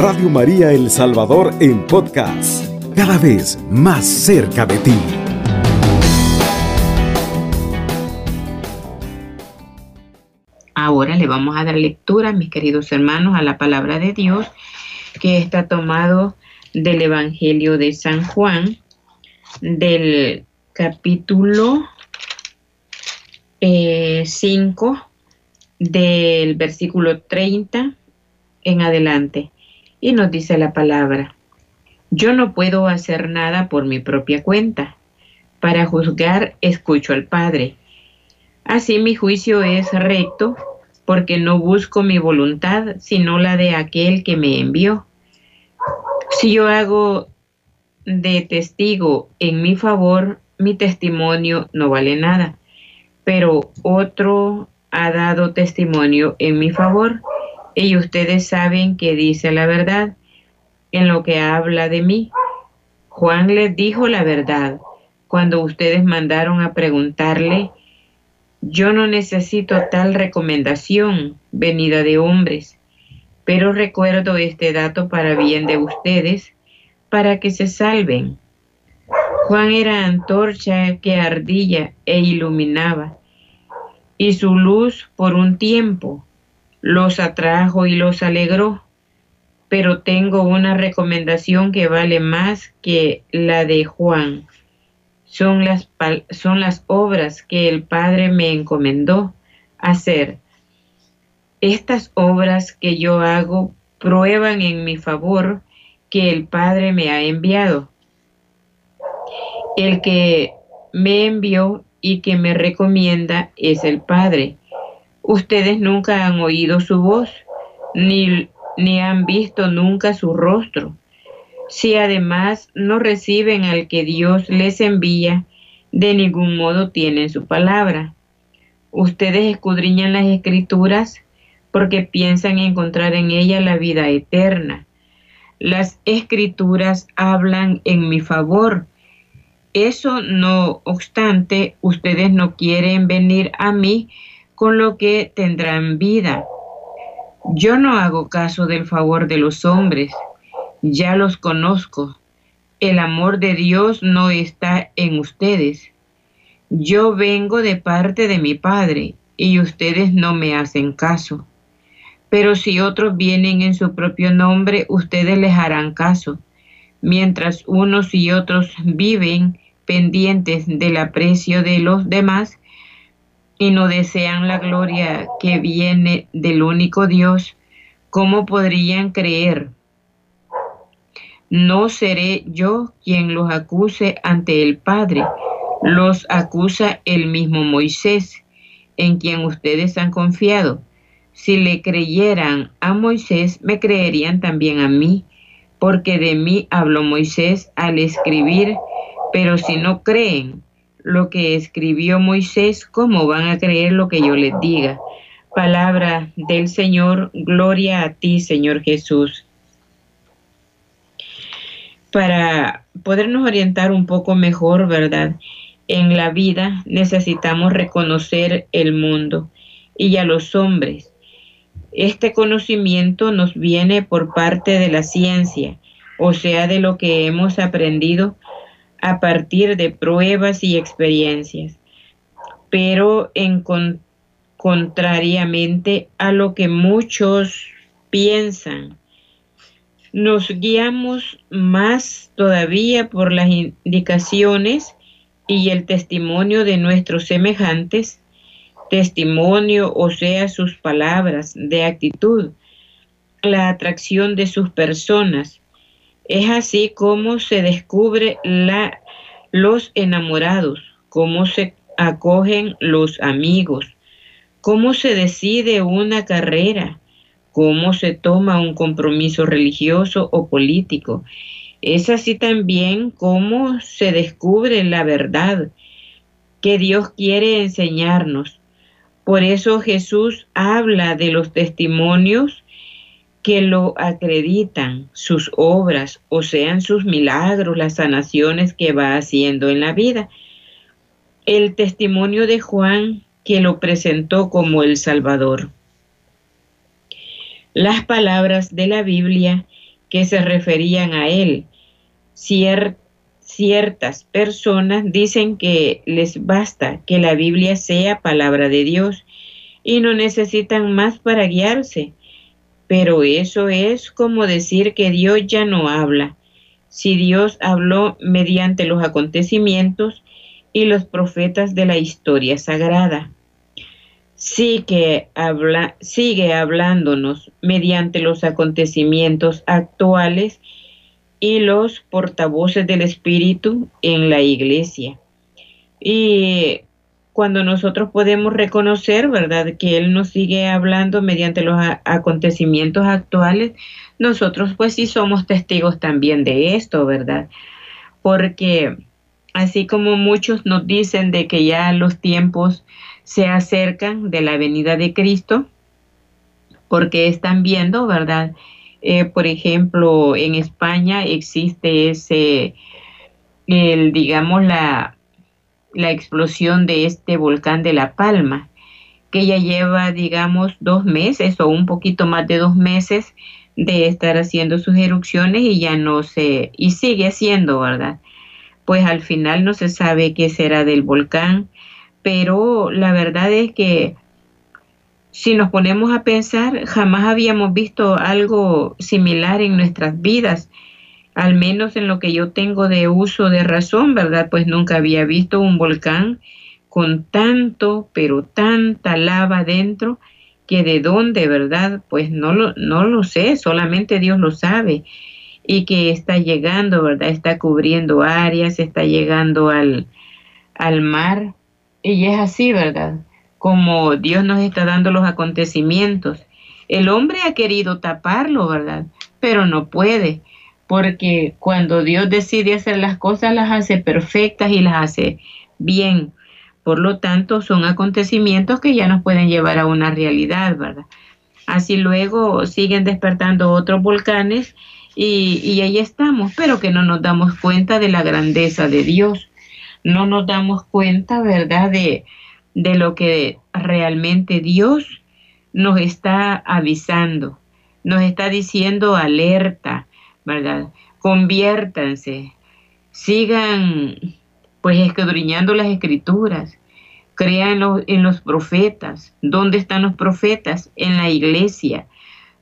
Radio María El Salvador en podcast, cada vez más cerca de ti. Ahora le vamos a dar lectura, mis queridos hermanos, a la palabra de Dios que está tomado del Evangelio de San Juan, del capítulo 5, eh, del versículo 30 en adelante. Y nos dice la palabra, yo no puedo hacer nada por mi propia cuenta. Para juzgar escucho al Padre. Así mi juicio es recto, porque no busco mi voluntad, sino la de aquel que me envió. Si yo hago de testigo en mi favor, mi testimonio no vale nada, pero otro ha dado testimonio en mi favor y ustedes saben que dice la verdad en lo que habla de mí. Juan les dijo la verdad cuando ustedes mandaron a preguntarle, yo no necesito tal recomendación venida de hombres, pero recuerdo este dato para bien de ustedes, para que se salven. Juan era antorcha que ardilla e iluminaba y su luz por un tiempo los atrajo y los alegró. Pero tengo una recomendación que vale más que la de Juan. Son las, son las obras que el Padre me encomendó hacer. Estas obras que yo hago prueban en mi favor que el Padre me ha enviado. El que me envió y que me recomienda es el Padre. Ustedes nunca han oído su voz, ni, ni han visto nunca su rostro. Si además no reciben al que Dios les envía, de ningún modo tienen su palabra. Ustedes escudriñan las escrituras porque piensan encontrar en ella la vida eterna. Las escrituras hablan en mi favor eso no obstante, ustedes no quieren venir a mí con lo que tendrán vida. Yo no hago caso del favor de los hombres, ya los conozco. El amor de Dios no está en ustedes. Yo vengo de parte de mi Padre y ustedes no me hacen caso. Pero si otros vienen en su propio nombre, ustedes les harán caso mientras unos y otros viven pendientes del aprecio de los demás y no desean la gloria que viene del único Dios, ¿cómo podrían creer? No seré yo quien los acuse ante el Padre, los acusa el mismo Moisés, en quien ustedes han confiado. Si le creyeran a Moisés, me creerían también a mí, porque de mí habló Moisés al escribir, pero si no creen lo que escribió Moisés, ¿cómo van a creer lo que yo les diga? Palabra del Señor, gloria a ti, Señor Jesús. Para podernos orientar un poco mejor, ¿verdad? En la vida necesitamos reconocer el mundo y a los hombres este conocimiento nos viene por parte de la ciencia, o sea, de lo que hemos aprendido a partir de pruebas y experiencias. Pero en contrariamente a lo que muchos piensan, nos guiamos más todavía por las indicaciones y el testimonio de nuestros semejantes testimonio, o sea, sus palabras de actitud, la atracción de sus personas. Es así como se descubre la, los enamorados, cómo se acogen los amigos, cómo se decide una carrera, cómo se toma un compromiso religioso o político. Es así también como se descubre la verdad que Dios quiere enseñarnos por eso Jesús habla de los testimonios que lo acreditan, sus obras, o sean sus milagros, las sanaciones que va haciendo en la vida. El testimonio de Juan que lo presentó como el Salvador. Las palabras de la Biblia que se referían a él. ciertas personas dicen que les basta que la Biblia sea palabra de Dios y no necesitan más para guiarse. Pero eso es como decir que Dios ya no habla. Si Dios habló mediante los acontecimientos y los profetas de la historia sagrada, sigue, habla, sigue hablándonos mediante los acontecimientos actuales y los portavoces del Espíritu en la iglesia. Y cuando nosotros podemos reconocer, ¿verdad?, que Él nos sigue hablando mediante los acontecimientos actuales, nosotros pues sí somos testigos también de esto, ¿verdad? Porque así como muchos nos dicen de que ya los tiempos se acercan de la venida de Cristo, porque están viendo, ¿verdad? Eh, por ejemplo, en España existe ese, el, digamos, la, la explosión de este volcán de La Palma, que ya lleva, digamos, dos meses o un poquito más de dos meses de estar haciendo sus erupciones y ya no se, y sigue haciendo, ¿verdad? Pues al final no se sabe qué será del volcán, pero la verdad es que si nos ponemos a pensar, jamás habíamos visto algo similar en nuestras vidas al menos en lo que yo tengo de uso de razón, ¿verdad? Pues nunca había visto un volcán con tanto, pero tanta lava dentro, que de dónde, ¿verdad? Pues no lo, no lo sé, solamente Dios lo sabe. Y que está llegando, ¿verdad? Está cubriendo áreas, está llegando al, al mar. Y es así, ¿verdad? Como Dios nos está dando los acontecimientos. El hombre ha querido taparlo, ¿verdad? Pero no puede porque cuando Dios decide hacer las cosas, las hace perfectas y las hace bien. Por lo tanto, son acontecimientos que ya nos pueden llevar a una realidad, ¿verdad? Así luego siguen despertando otros volcanes y, ahí estamos, pero que no nos damos cuenta de la grandeza de Dios. No nos damos cuenta, ¿verdad?, de, de lo que realmente Dios nos está avisando, nos está diciendo alerta, ¿verdad? Conviértanse, sigan pues escudriñando las escrituras, crean en los profetas. ¿Dónde están los profetas? En la iglesia.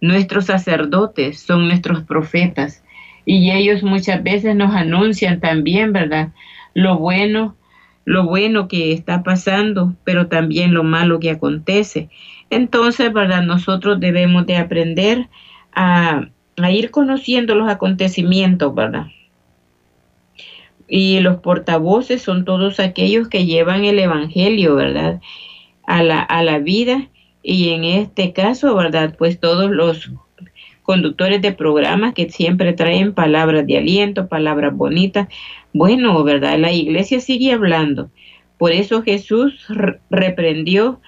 Nuestros sacerdotes son nuestros profetas y ellos muchas veces nos anuncian también, ¿verdad? Lo bueno, lo bueno que está pasando, pero también lo malo que acontece. Entonces, ¿verdad? Nosotros debemos de aprender a a ir conociendo los acontecimientos, ¿verdad? Y los portavoces son todos aquellos que llevan el Evangelio, ¿verdad? A la, a la vida y en este caso, ¿verdad? Pues todos los conductores de programas que siempre traen palabras de aliento, palabras bonitas. Bueno, ¿verdad? La iglesia sigue hablando. Por eso Jesús reprendió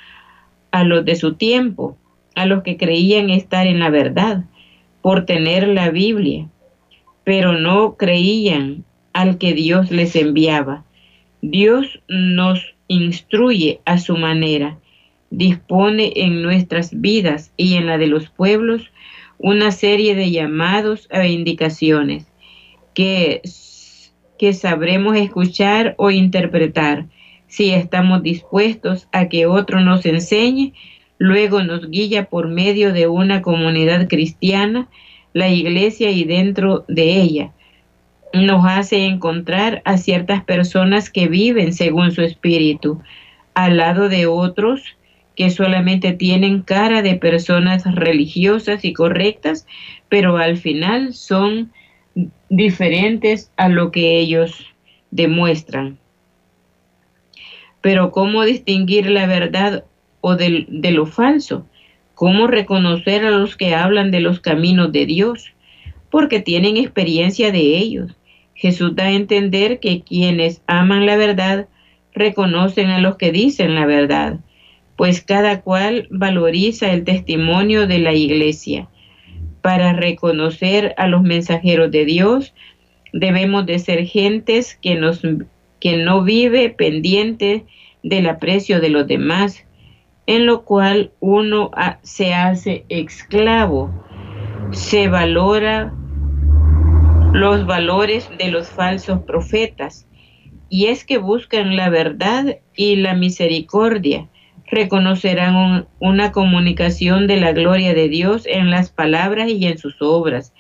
a los de su tiempo, a los que creían estar en la verdad por tener la Biblia, pero no creían al que Dios les enviaba. Dios nos instruye a su manera, dispone en nuestras vidas y en la de los pueblos una serie de llamados e indicaciones que, que sabremos escuchar o interpretar si estamos dispuestos a que otro nos enseñe Luego nos guía por medio de una comunidad cristiana, la iglesia y dentro de ella. Nos hace encontrar a ciertas personas que viven según su espíritu, al lado de otros que solamente tienen cara de personas religiosas y correctas, pero al final son diferentes a lo que ellos demuestran. Pero ¿cómo distinguir la verdad o de, lo falso. ¿Cómo reconocer a los que hablan de los caminos de Dios? Porque tienen experiencia de ellos. Jesús da a entender que quienes aman la verdad reconocen a los que dicen la verdad, pues cada cual valoriza el testimonio de la iglesia. Para reconocer a los mensajeros de Dios, debemos de ser gentes que, nos, que no vive pendiente del aprecio de los demás, en lo cual uno se hace esclavo, se valora los valores de los falsos profetas, y es que buscan la verdad y la misericordia. Reconocerán una comunicación de la gloria de Dios en las palabras y en sus obras,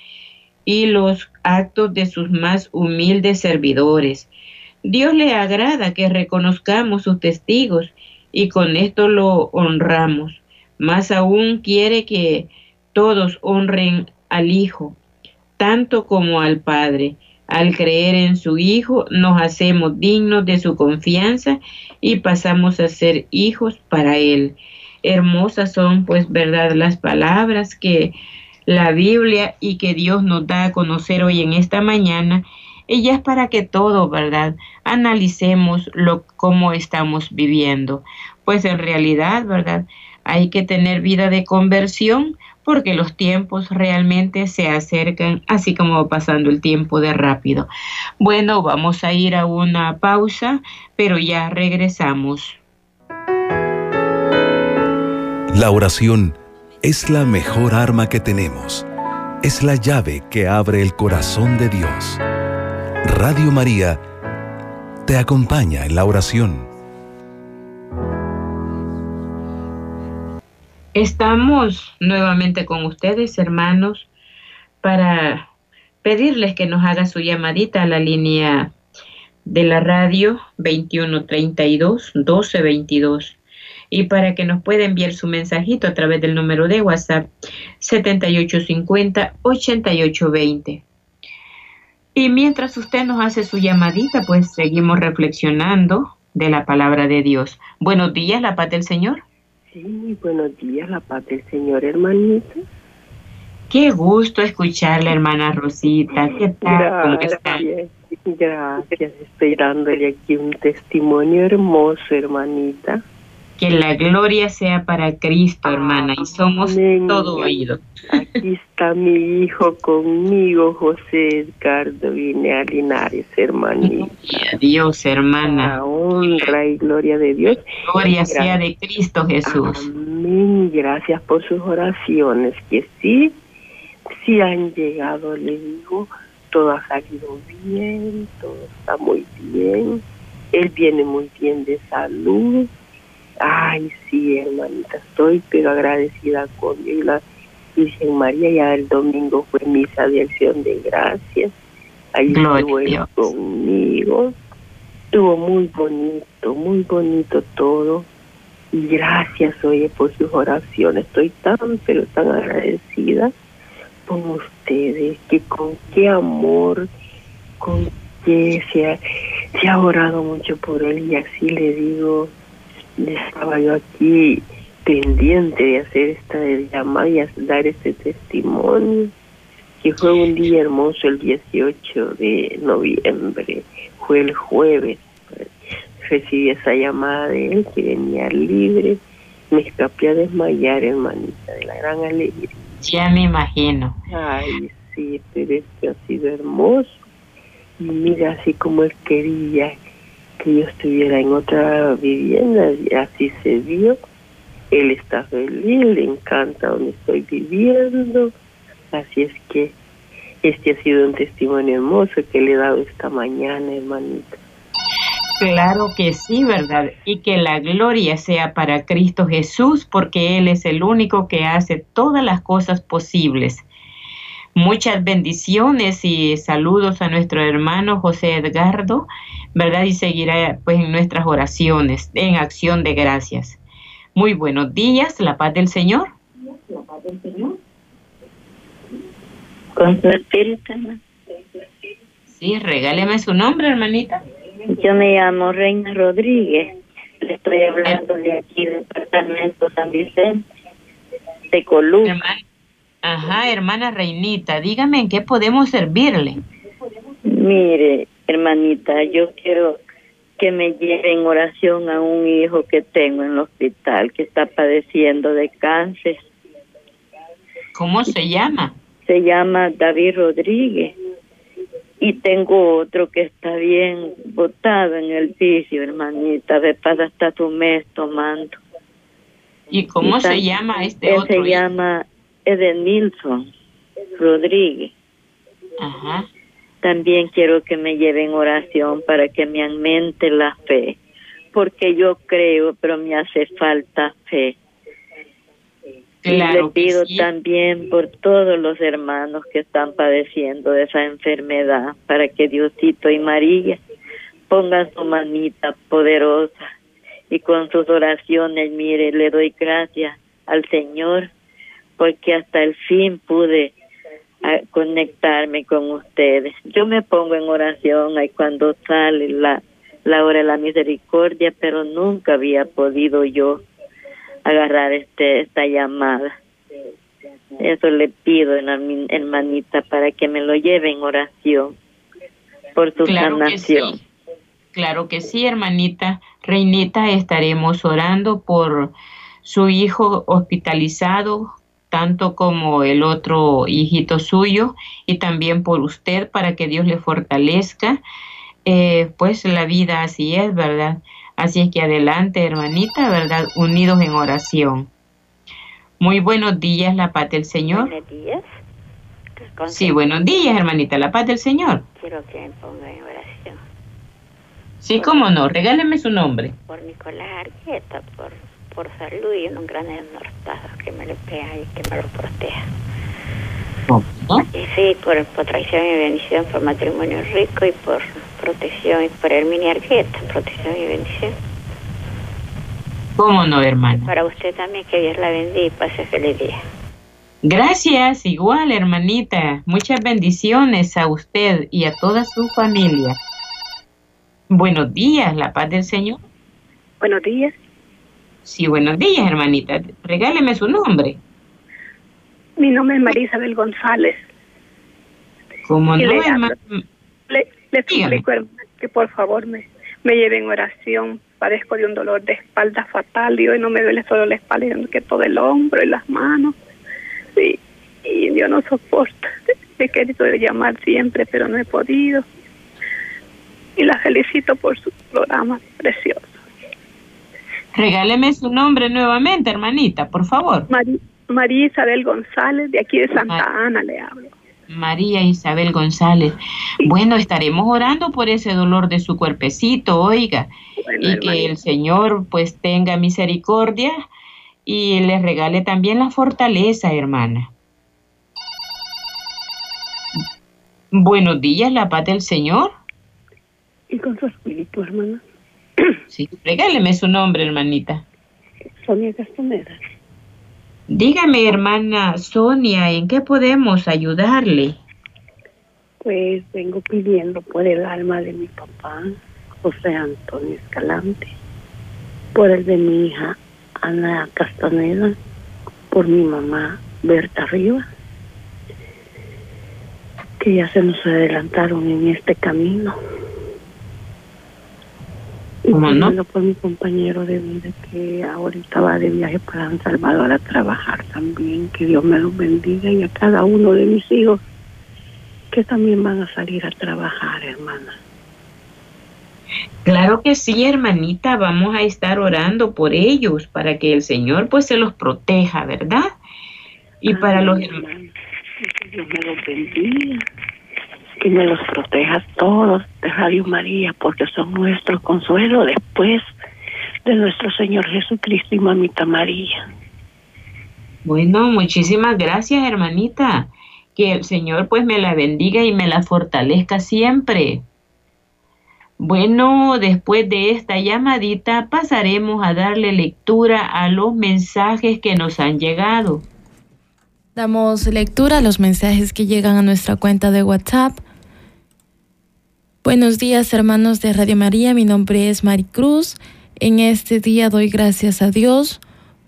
y los actos de sus más humildes servidores. Dios le agrada que reconozcamos sus testigos y con esto lo honramos. Más aún quiere que todos honren al Hijo, tanto como al Padre. Al creer en su Hijo nos hacemos dignos de su confianza y pasamos a ser hijos para Él. Hermosas son pues verdad las palabras que la Biblia y que Dios nos da a conocer hoy en esta mañana, ella es para que todo, ¿verdad? Analicemos lo cómo estamos viviendo. Pues en realidad, ¿verdad? Hay que tener vida de conversión porque los tiempos realmente se acercan, así como pasando el tiempo de rápido. Bueno, vamos a ir a una pausa, pero ya regresamos. La oración es la mejor arma que tenemos. Es la llave que abre el corazón de Dios. Radio María te acompaña en la oración. Estamos nuevamente con ustedes, hermanos, para pedirles que nos haga su llamadita a la línea de la radio 2132 1222 y para que nos pueda enviar su mensajito a través del número de WhatsApp 7850-8820. Y mientras usted nos hace su llamadita, pues seguimos reflexionando de la palabra de Dios. Buenos días, la paz del Señor. Sí, buenos días, la paz del Señor, hermanita. Qué gusto escucharla, hermana Rosita. ¿Qué tal? Gracias, gracias. Estoy dándole aquí un testimonio hermoso, hermanita. Que la gloria sea para Cristo, hermana, y somos todo oído. Aquí está mi hijo conmigo, José Edgardo Vine a Linares, hermanita. Dios, hermana. La honra y gloria de Dios. Gloria sea de Cristo Jesús. Amén. Gracias por sus oraciones, que sí, sí han llegado, le digo, todo ha salido bien, todo está muy bien. Él viene muy bien de salud Ay, sí, hermanita, estoy pero agradecida con la Virgen María. Ya el domingo fue misa de acción de gracias. Ahí estuvo él conmigo. Estuvo muy bonito, muy bonito todo. Y gracias, oye, por sus oraciones. Estoy tan, pero tan agradecida con ustedes, que con qué amor, con qué se ha, se ha orado mucho por él. Y así le digo, estaba yo aquí pendiente de hacer esta llamada y dar este testimonio, que fue un día hermoso el 18 de noviembre, fue el jueves, recibí esa llamada de él que venía libre, me escapé a desmayar, hermanita, de la gran alegría. Ya me imagino. Ay, sí, pero esto ha sido hermoso. Y mira, así como él quería que yo estuviera en otra vivienda, así se vio. Él está feliz, le encanta donde estoy viviendo. Así es que este ha sido un testimonio hermoso que le he dado esta mañana, hermanita. Claro que sí, ¿verdad? Y que la gloria sea para Cristo Jesús, porque Él es el único que hace todas las cosas posibles. Muchas bendiciones y saludos a nuestro hermano José Edgardo, ¿verdad? Y seguirá pues en nuestras oraciones, en acción de gracias. Muy buenos días, la paz del Señor. La paz del Señor. Con su espíritu. Sí, regáleme su nombre, hermanita. Yo me llamo Reina Rodríguez. Le estoy hablando de aquí, departamento San Vicente, de Columbia. Ajá, hermana Reinita, dígame en qué podemos servirle. Mire, hermanita, yo quiero que me lleve en oración a un hijo que tengo en el hospital que está padeciendo de cáncer. ¿Cómo se llama? Se llama David Rodríguez. Y tengo otro que está bien botado en el piso, hermanita. De pasa hasta tu mes tomando. ¿Y cómo se llama este otro? Se llama Edenilson Rodríguez. Ajá. También quiero que me lleven oración para que me aumente la fe, porque yo creo, pero me hace falta fe. y le pido también por todos los hermanos que están padeciendo de esa enfermedad, para que Diosito y María pongan su manita poderosa y con sus oraciones, mire, le doy gracias al Señor porque hasta el fin pude ah, conectarme con ustedes. Yo me pongo en oración ahí cuando sale la, la hora de la misericordia, pero nunca había podido yo agarrar este esta llamada. Eso le pido, hermanita, para que me lo lleve en oración por su sanación. Claro que sí, hermanita. Reinita, estaremos orando por su hijo hospitalizado, tanto como el otro hijito suyo, y también por usted, para que Dios le fortalezca. Eh, pues la vida así es, ¿verdad? Así es que adelante, hermanita, ¿verdad? Unidos en oración. Muy buenos días, la paz del Señor. Buenos días. Sí, buenos días, hermanita, la paz del Señor. Quiero que me ponga en oración. Sí, cómo no, regáleme su nombre. Por Nicolás Argueta, por, por salud y un gran enortado que me lo pega y que me lo proteja. Sí, por, por traición y bendición, por matrimonio rico y por protección y por Herminia Argueta, protección y bendición. ¿Cómo no, hermana? Para usted también, que Dios la bendiga y pase feliz día. Gracias, igual, hermanita. Muchas bendiciones a usted y a toda su familia. Buenos días, la paz del Señor. Buenos días. Sí, buenos días, hermanita. Regáleme su nombre. Mi nombre es María Isabel González. ¿Cómo no, le, hermana? le, le suplico, hermana, que por favor me, me lleven en oración. Padezco de un dolor de espalda fatal y hoy no me duele solo la espalda, sino que todo el hombro y las manos. Sí, y yo no soporto. He querido llamar siempre, pero no he podido. Y la felicito por su programa precioso. Regáleme su nombre nuevamente, hermanita, por favor. María Isabel González, de aquí de Santa Ana le hablo. María Isabel González. Bueno, estaremos orando por ese dolor de su cuerpecito, oiga, Bueno, y que el Señor pues tenga misericordia y le regale también la fortaleza, hermana. Buenos días, la paz del Señor. Y con su espíritu, hermana. Sí, regáleme su nombre, hermanita. Sonia Castaneda. Dígame, hermana Sonia, ¿en qué podemos ayudarle? Pues vengo pidiendo por el alma de mi papá, José Antonio Escalante, por el de mi hija Ana Castaneda, por mi mamá Berta Rivas, que ya se nos adelantaron en este camino. ¿Cómo no? por mi compañero de vida que ahorita va de viaje para San Salvador a trabajar también, que Dios me los bendiga y a cada uno de mis hijos que también van a salir a trabajar, hermana. Claro que sí, hermanita, vamos a estar orando por ellos para que el Señor pues se los proteja, ¿verdad? Y para los hermanos. Que Dios me los bendiga, que me los proteja a todos de Radio María, porque son nuestro consuelo después de nuestro Señor Jesucristo y Mamita María. Bueno, muchísimas gracias, hermanita. Que el Señor pues me la bendiga y me la fortalezca siempre. Bueno, después de esta llamadita pasaremos a darle lectura a los mensajes que nos han llegado. Damos lectura a los mensajes que llegan a nuestra cuenta de WhatsApp. Buenos días hermanos de Radio María, mi nombre es Maricruz. En este día doy gracias a Dios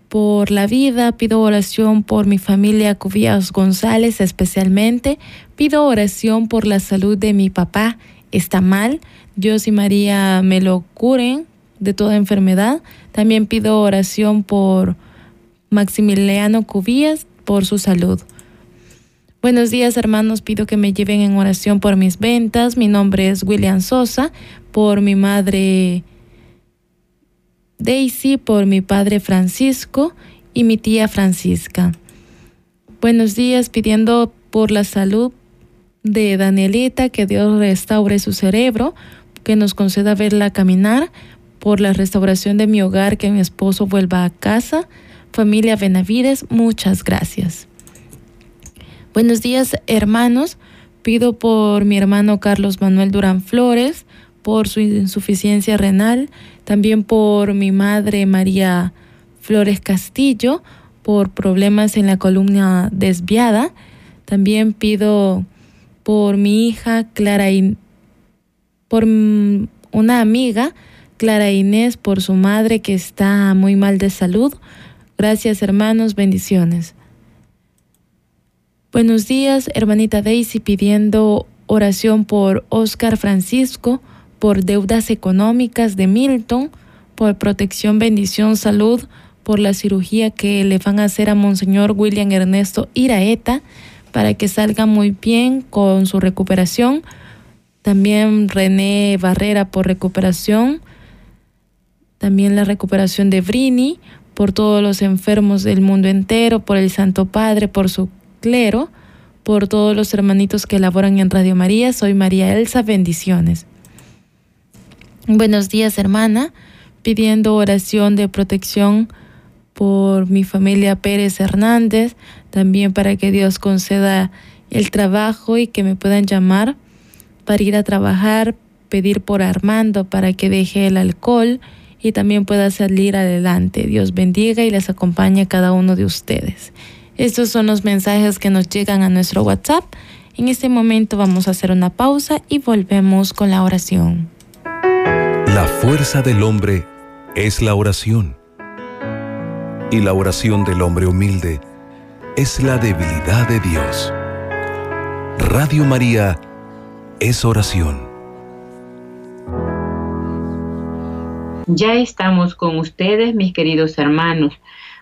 por la vida, pido oración por mi familia Cubillas González especialmente, pido oración por la salud de mi papá, está mal, Dios y María me lo curen de toda enfermedad. También pido oración por Maximiliano Cubillas por su salud. Buenos días hermanos, pido que me lleven en oración por mis ventas. Mi nombre es William Sosa, por mi madre Daisy, por mi padre Francisco y mi tía Francisca. Buenos días, pidiendo por la salud de Danielita, que Dios restaure su cerebro, que nos conceda verla caminar, por la restauración de mi hogar, que mi esposo vuelva a casa. Familia Benavides, muchas gracias. Buenos días, hermanos. Pido por mi hermano Carlos Manuel Durán Flores, por su insuficiencia renal, también por mi madre María Flores Castillo, por problemas en la columna desviada. También pido por mi hija Clara y por una amiga, Clara Inés, por su madre que está muy mal de salud. Gracias hermanos, bendiciones. Buenos días, hermanita Daisy, pidiendo oración por Oscar Francisco, por deudas económicas de Milton, por protección, bendición, salud, por la cirugía que le van a hacer a Monseñor William Ernesto Iraeta, para que salga muy bien con su recuperación. También René Barrera por recuperación. También la recuperación de Brini, por todos los enfermos del mundo entero, por el Santo Padre, por su clero, por todos los hermanitos que laboran en Radio María. Soy María Elsa, bendiciones. Buenos días, hermana, pidiendo oración de protección por mi familia Pérez Hernández, también para que Dios conceda el trabajo y que me puedan llamar para ir a trabajar, pedir por Armando para que deje el alcohol y también pueda salir adelante. Dios bendiga y les acompañe a cada uno de ustedes. Estos son los mensajes que nos llegan a nuestro WhatsApp. En este momento vamos a hacer una pausa y volvemos con la oración. La fuerza del hombre es la oración y la oración del hombre humilde es la debilidad de Dios. Radio María es oración. Ya estamos con ustedes, mis queridos hermanos,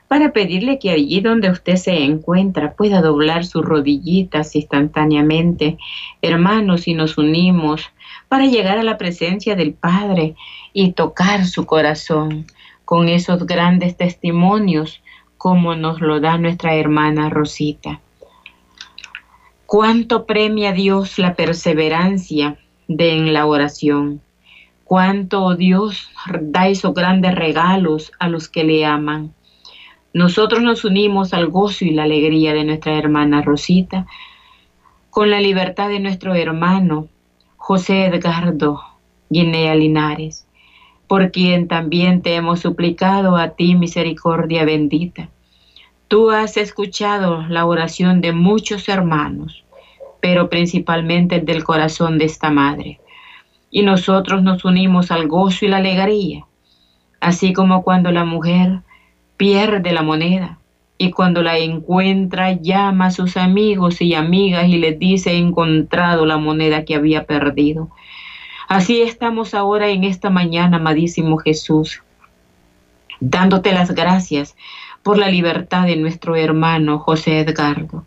para pedirle que allí donde usted se encuentra pueda doblar sus rodillitas instantáneamente. Hermanos, y nos unimos para llegar a la presencia del Padre y tocar su corazón con esos grandes testimonios como nos lo da nuestra hermana Rosita. Cuánto premia Dios la perseverancia de en la oración. Cuánto Dios da esos grandes regalos a los que le aman. Nosotros nos unimos al gozo y la alegría de nuestra hermana Rosita con la libertad de nuestro hermano José Edgardo Guinea Linares por quien también te hemos suplicado a ti misericordia bendita. Tú has escuchado la oración de muchos hermanos, pero principalmente del corazón de esta madre. Y nosotros nos unimos al gozo y la alegría, así como cuando la mujer pierde la moneda y cuando la encuentra llama a sus amigos y amigas y les dice he encontrado la moneda que había perdido. Así estamos ahora en esta mañana, amadísimo Jesús, dándote las gracias por la libertad de nuestro hermano José Edgardo.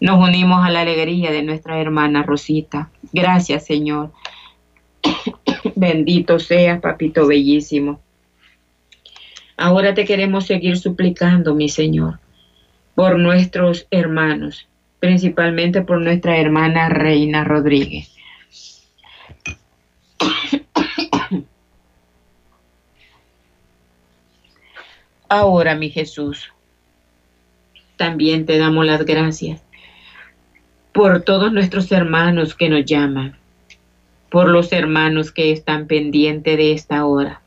Nos unimos a la alegría de nuestra hermana Rosita. Gracias, Señor. Bendito seas, papito bellísimo. Ahora te queremos seguir suplicando, mi Señor, por nuestros hermanos, principalmente por nuestra hermana Reina Rodríguez. Ahora, mi Jesús, también te damos las gracias por todos nuestros hermanos que nos llaman, por los hermanos que están pendientes de esta hora.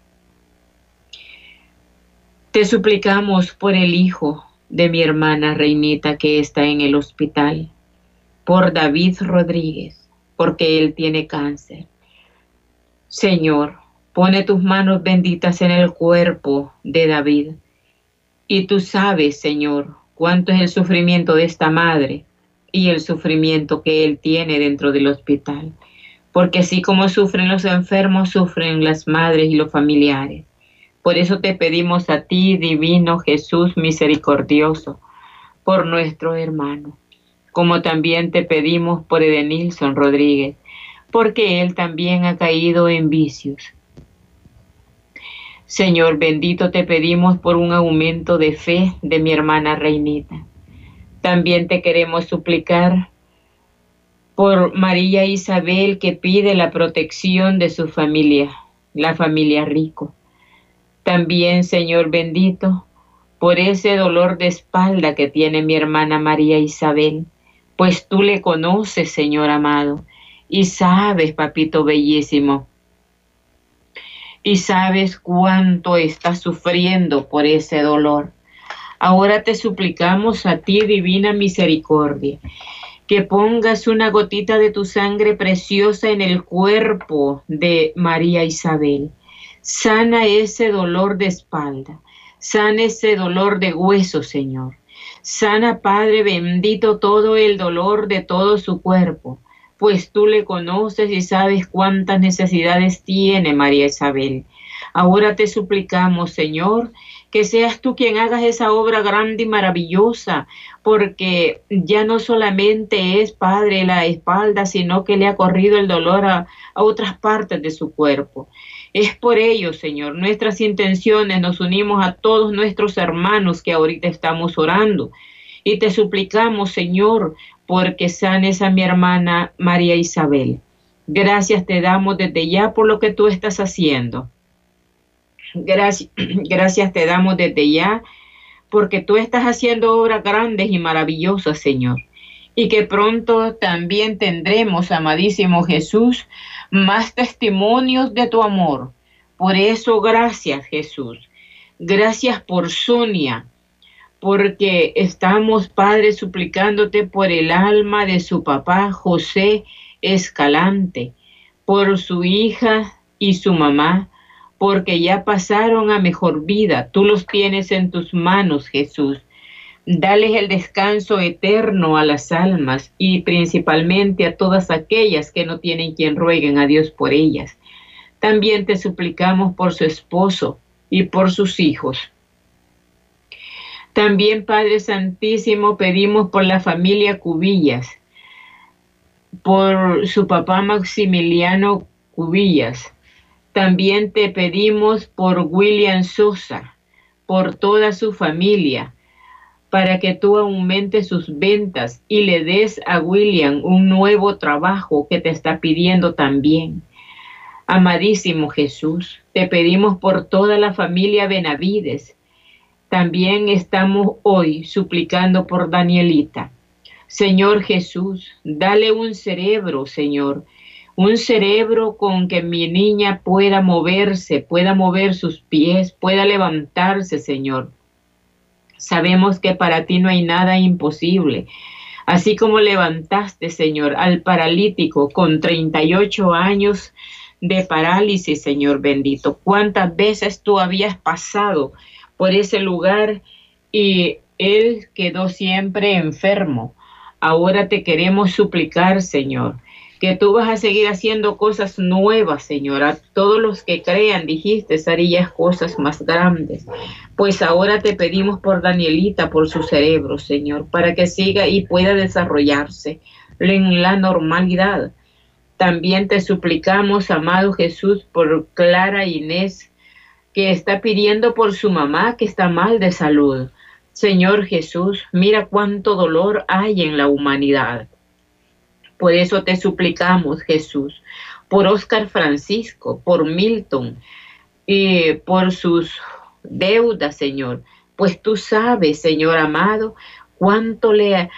Te suplicamos por el hijo de mi hermana Reinita que está en el hospital, por David Rodríguez, porque él tiene cáncer. Señor, pone tus manos benditas en el cuerpo de David y tú sabes, Señor, cuánto es el sufrimiento de esta madre y el sufrimiento que él tiene dentro del hospital. Porque así como sufren los enfermos, sufren las madres y los familiares. Por eso te pedimos a ti, divino Jesús misericordioso, por nuestro hermano, como también te pedimos por Edenilson Rodríguez, porque él también ha caído en vicios Señor bendito, te pedimos por un aumento de fe de mi hermana Reinita. También te queremos suplicar por María Isabel que pide la protección de su familia, la familia rico. También, Señor bendito, por ese dolor de espalda que tiene mi hermana María Isabel, pues tú le conoces, Señor amado, y sabes, papito bellísimo, y sabes cuánto está sufriendo por ese dolor. Ahora te suplicamos a ti, divina misericordia, que pongas una gotita de tu sangre preciosa en el cuerpo de María Isabel. Sana ese dolor de espalda, sana ese dolor de hueso, Señor. Sana, Padre bendito, todo el dolor de todo su cuerpo pues tú le conoces y sabes cuántas necesidades tiene María Isabel. Ahora te suplicamos, Señor, que seas tú quien hagas esa obra grande y maravillosa, porque ya no solamente es, Padre, la espalda, sino que le ha corrido el dolor a, a otras partes de su cuerpo. Es por ello, Señor, nuestras intenciones nos unimos a todos nuestros hermanos que ahorita estamos orando. Y te suplicamos, Señor, porque sanes a mi hermana María Isabel. Gracias te damos desde ya por lo que tú estás haciendo. Gracias, gracias te damos desde ya porque tú estás haciendo obras grandes y maravillosas, Señor. Y que pronto también tendremos, amadísimo Jesús, más testimonios de tu amor. Por eso, gracias, Jesús. Gracias por Sonia, porque estamos, Padre, suplicándote por el alma de su papá José Escalante, por su hija y su mamá, porque ya pasaron a mejor vida. Tú los tienes en tus manos, Jesús. Dales el descanso eterno a las almas y principalmente a todas aquellas que no tienen quien rueguen a Dios por ellas. También te suplicamos por su esposo y por sus hijos también, Padre Santísimo, pedimos por la familia Cubillas, por su papá Maximiliano Cubillas. También te pedimos por William Sosa, por toda su familia, para que tú aumentes sus ventas y le des a William un nuevo trabajo que te está pidiendo también. Amadísimo Jesús, te pedimos por toda la familia Benavides, también estamos hoy suplicando por Danielita. Señor Jesús, dale un cerebro, Señor, un cerebro con que mi niña pueda moverse, pueda mover sus pies, pueda levantarse, Señor. Sabemos que para ti no hay nada imposible. Así como levantaste, Señor, al paralítico con 38 años de parálisis, Señor bendito. ¿Cuántas veces tú habías pasado por ese lugar y él quedó siempre enfermo. Ahora te queremos suplicar, Señor, que tú vas a seguir haciendo cosas nuevas, Señor. A todos los que crean, dijiste, harías cosas más grandes. Pues ahora te pedimos por Danielita, por su cerebro, Señor, para que siga y pueda desarrollarse en la normalidad. También te suplicamos, amado Jesús, por Clara Inés que está pidiendo por su mamá que está mal de salud. Señor Jesús, mira cuánto dolor hay en la humanidad. Por eso te suplicamos, Jesús, por Oscar Francisco, por Milton, y por sus deudas, Señor. Pues tú sabes, Señor amado, cuánto le,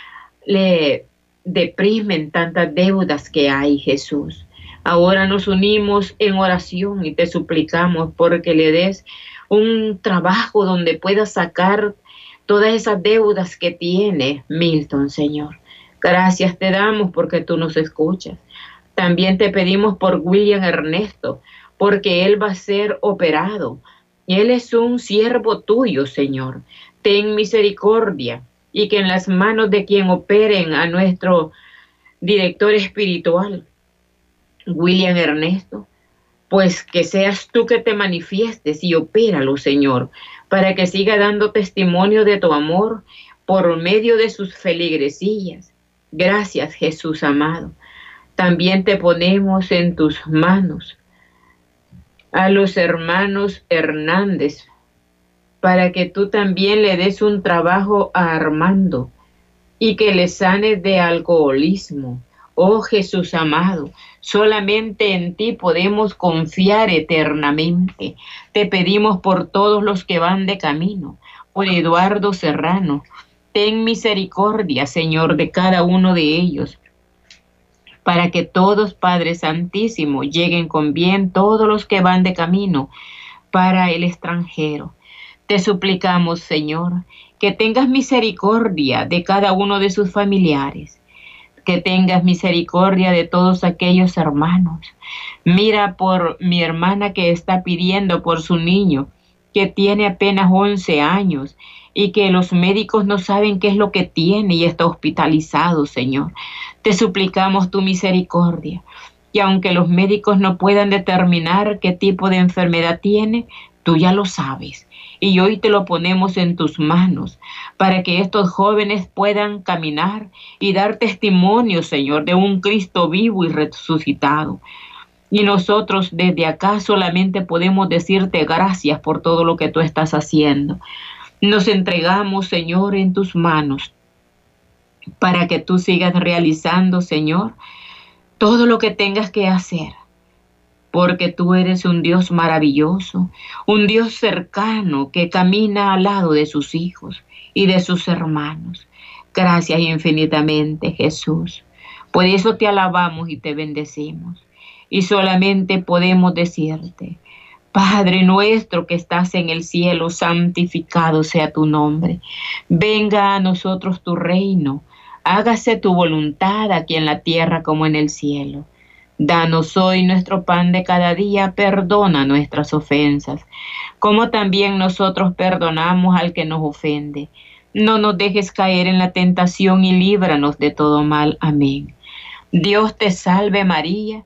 le deprimen tantas deudas que hay, Jesús. Ahora nos unimos en oración y te suplicamos porque le des un trabajo donde pueda sacar todas esas deudas que tiene Milton, Señor. Gracias te damos porque tú nos escuchas. También te pedimos por William Ernesto, porque él va a ser operado. Él es un siervo tuyo, Señor. Ten misericordia y que en las manos de quien operen a nuestro director espiritual, William Ernesto, pues que seas tú que te manifiestes y opéralo, Señor, para que siga dando testimonio de tu amor por medio de sus feligresillas. Gracias, Jesús amado. También te ponemos en tus manos a los hermanos Hernández, para que tú también le des un trabajo a Armando y que le sane de alcoholismo Oh Jesús amado, solamente en ti podemos confiar eternamente. Te pedimos por todos los que van de camino, por Eduardo Serrano. Ten misericordia, Señor, de cada uno de ellos, para que todos, Padre Santísimo, lleguen con bien todos los que van de camino para el extranjero. Te suplicamos, Señor, que tengas misericordia de cada uno de sus familiares, que tengas misericordia de todos aquellos hermanos. Mira por mi hermana que está pidiendo por su niño, que tiene apenas 11 años y que los médicos no saben qué es lo que tiene y está hospitalizado, Señor. Te suplicamos tu misericordia. Y aunque los médicos no puedan determinar qué tipo de enfermedad tiene, tú ya lo sabes. Y hoy te lo ponemos en tus manos para que estos jóvenes puedan caminar y dar testimonio, Señor, de un Cristo vivo y resucitado. Y nosotros desde acá solamente podemos decirte gracias por todo lo que tú estás haciendo. Nos entregamos, Señor, en tus manos para que tú sigas realizando, Señor, todo lo que tengas que hacer, porque tú eres un Dios maravilloso, un Dios cercano que camina al lado de sus hijos y de sus hermanos. Gracias infinitamente, Jesús. Por eso te alabamos y te bendecimos. Y solamente podemos decirte, Padre nuestro que estás en el cielo, santificado sea tu nombre. Venga a nosotros tu reino hágase tu voluntad aquí en la tierra como en el cielo. Danos hoy nuestro pan de cada día, perdona nuestras ofensas, como también nosotros perdonamos al que nos ofende. No nos dejes caer en la tentación y líbranos de todo mal. Amén. Dios te salve María,